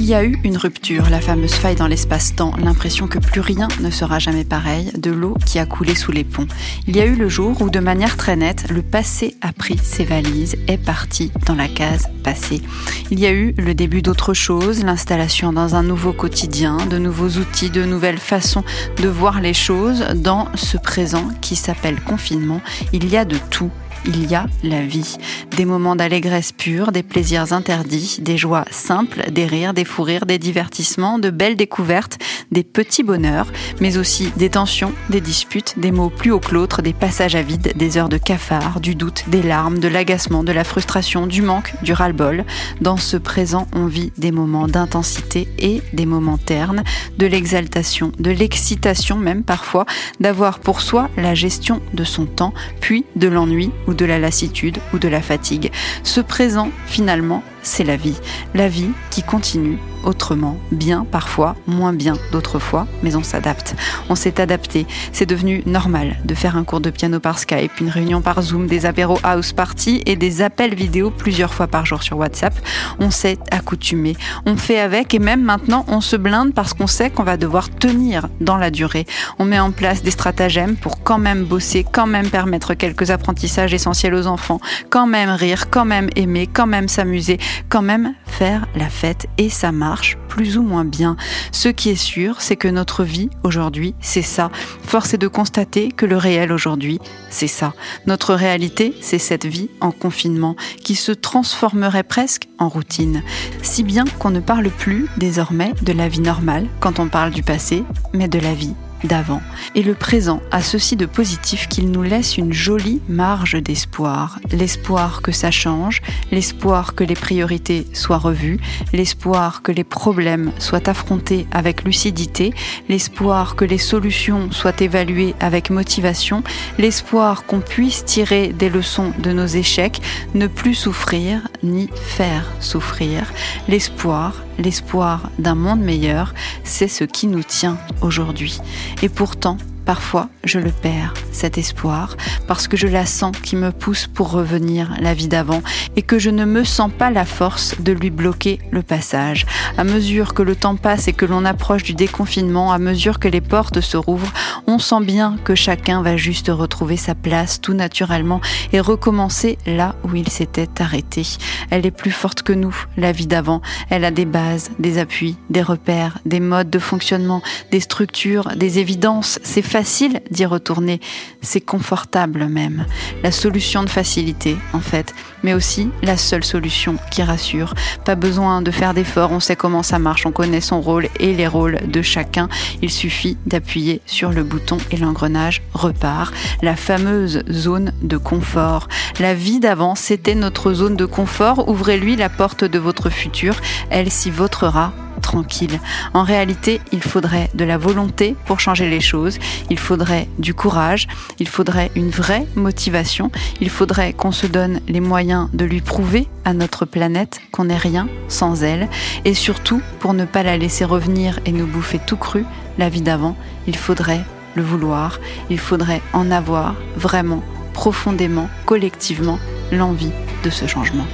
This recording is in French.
y a eu une rupture, la fameuse faille dans l'espace-temps, l'impression que plus rien ne sera jamais pareil, de l'eau qui a coulé sous les ponts. Il y a eu le jour où, de manière très nette, le passé a pris ses valises, est parti dans la case passé. Il y a eu le début d'autre chose, l'installation dans un nouveau quotidien, de nouveaux outils, de nouvelles façons de voir les choses dans ce présent qui s'appelle confinement. Il y a de tout il y a la vie. Des moments d'allégresse pure, des plaisirs interdits, des joies simples, des rires, des fous rires, des divertissements, de belles découvertes, des petits bonheurs, mais aussi des tensions, des disputes, des mots plus hauts que l'autre, des passages à vide, des heures de cafard, du doute, des larmes, de l'agacement, de la frustration, du manque, du ras-le-bol. Dans ce présent, on vit des moments d'intensité et des moments ternes, de l'exaltation, de l'excitation même parfois, d'avoir pour soi la gestion de son temps, puis de l'ennui de la lassitude ou de la fatigue. Ce présent, finalement, c'est la vie. La vie qui continue autrement, bien parfois, moins bien d'autres fois, mais on s'adapte. On s'est adapté. C'est devenu normal de faire un cours de piano par Skype, une réunion par Zoom, des apéros house party et des appels vidéo plusieurs fois par jour sur WhatsApp. On s'est accoutumé. On fait avec et même maintenant on se blinde parce qu'on sait qu'on va devoir tenir dans la durée. On met en place des stratagèmes pour quand même bosser, quand même permettre quelques apprentissages essentiels aux enfants, quand même rire, quand même aimer, quand même s'amuser, quand même faire la fête et ça marche plus ou moins bien. Ce qui est sûr, c'est que notre vie aujourd'hui, c'est ça. Force est de constater que le réel aujourd'hui, c'est ça. Notre réalité, c'est cette vie en confinement qui se transformerait presque en routine. Si bien qu'on ne parle plus désormais de la vie normale quand on parle du passé, mais de la vie d'avant. Et le présent a ceci de positif qu'il nous laisse une jolie marge d'espoir. L'espoir que ça change, l'espoir que les priorités soient revues, l'espoir que les problèmes soient affrontés avec lucidité, l'espoir que les solutions soient évaluées avec motivation, l'espoir qu'on puisse tirer des leçons de nos échecs, ne plus souffrir ni faire souffrir, l'espoir l'espoir d'un monde meilleur, c'est ce qui nous tient aujourd'hui. Et pourtant, Parfois, je le perds, cet espoir, parce que je la sens qui me pousse pour revenir la vie d'avant et que je ne me sens pas la force de lui bloquer le passage. À mesure que le temps passe et que l'on approche du déconfinement, à mesure que les portes se rouvrent, on sent bien que chacun va juste retrouver sa place tout naturellement et recommencer là où il s'était arrêté. Elle est plus forte que nous, la vie d'avant. Elle a des bases, des appuis, des repères, des modes de fonctionnement, des structures, des évidences. Facile d'y retourner, c'est confortable même. La solution de facilité, en fait, mais aussi la seule solution qui rassure. Pas besoin de faire d'efforts, on sait comment ça marche, on connaît son rôle et les rôles de chacun. Il suffit d'appuyer sur le bouton et l'engrenage repart. La fameuse zone de confort. La vie d'avant, c'était notre zone de confort. Ouvrez-lui la porte de votre futur, elle s'y vautrera En réalité, il faudrait de la volonté pour changer les choses, il faudrait du courage, il faudrait une vraie motivation, il faudrait qu'on se donne les moyens de lui prouver à notre planète qu'on n'est rien sans elle, et surtout, pour ne pas la laisser revenir et nous bouffer tout cru, la vie d'avant, il faudrait le vouloir, il faudrait en avoir vraiment, profondément, collectivement, l'envie de ce changement.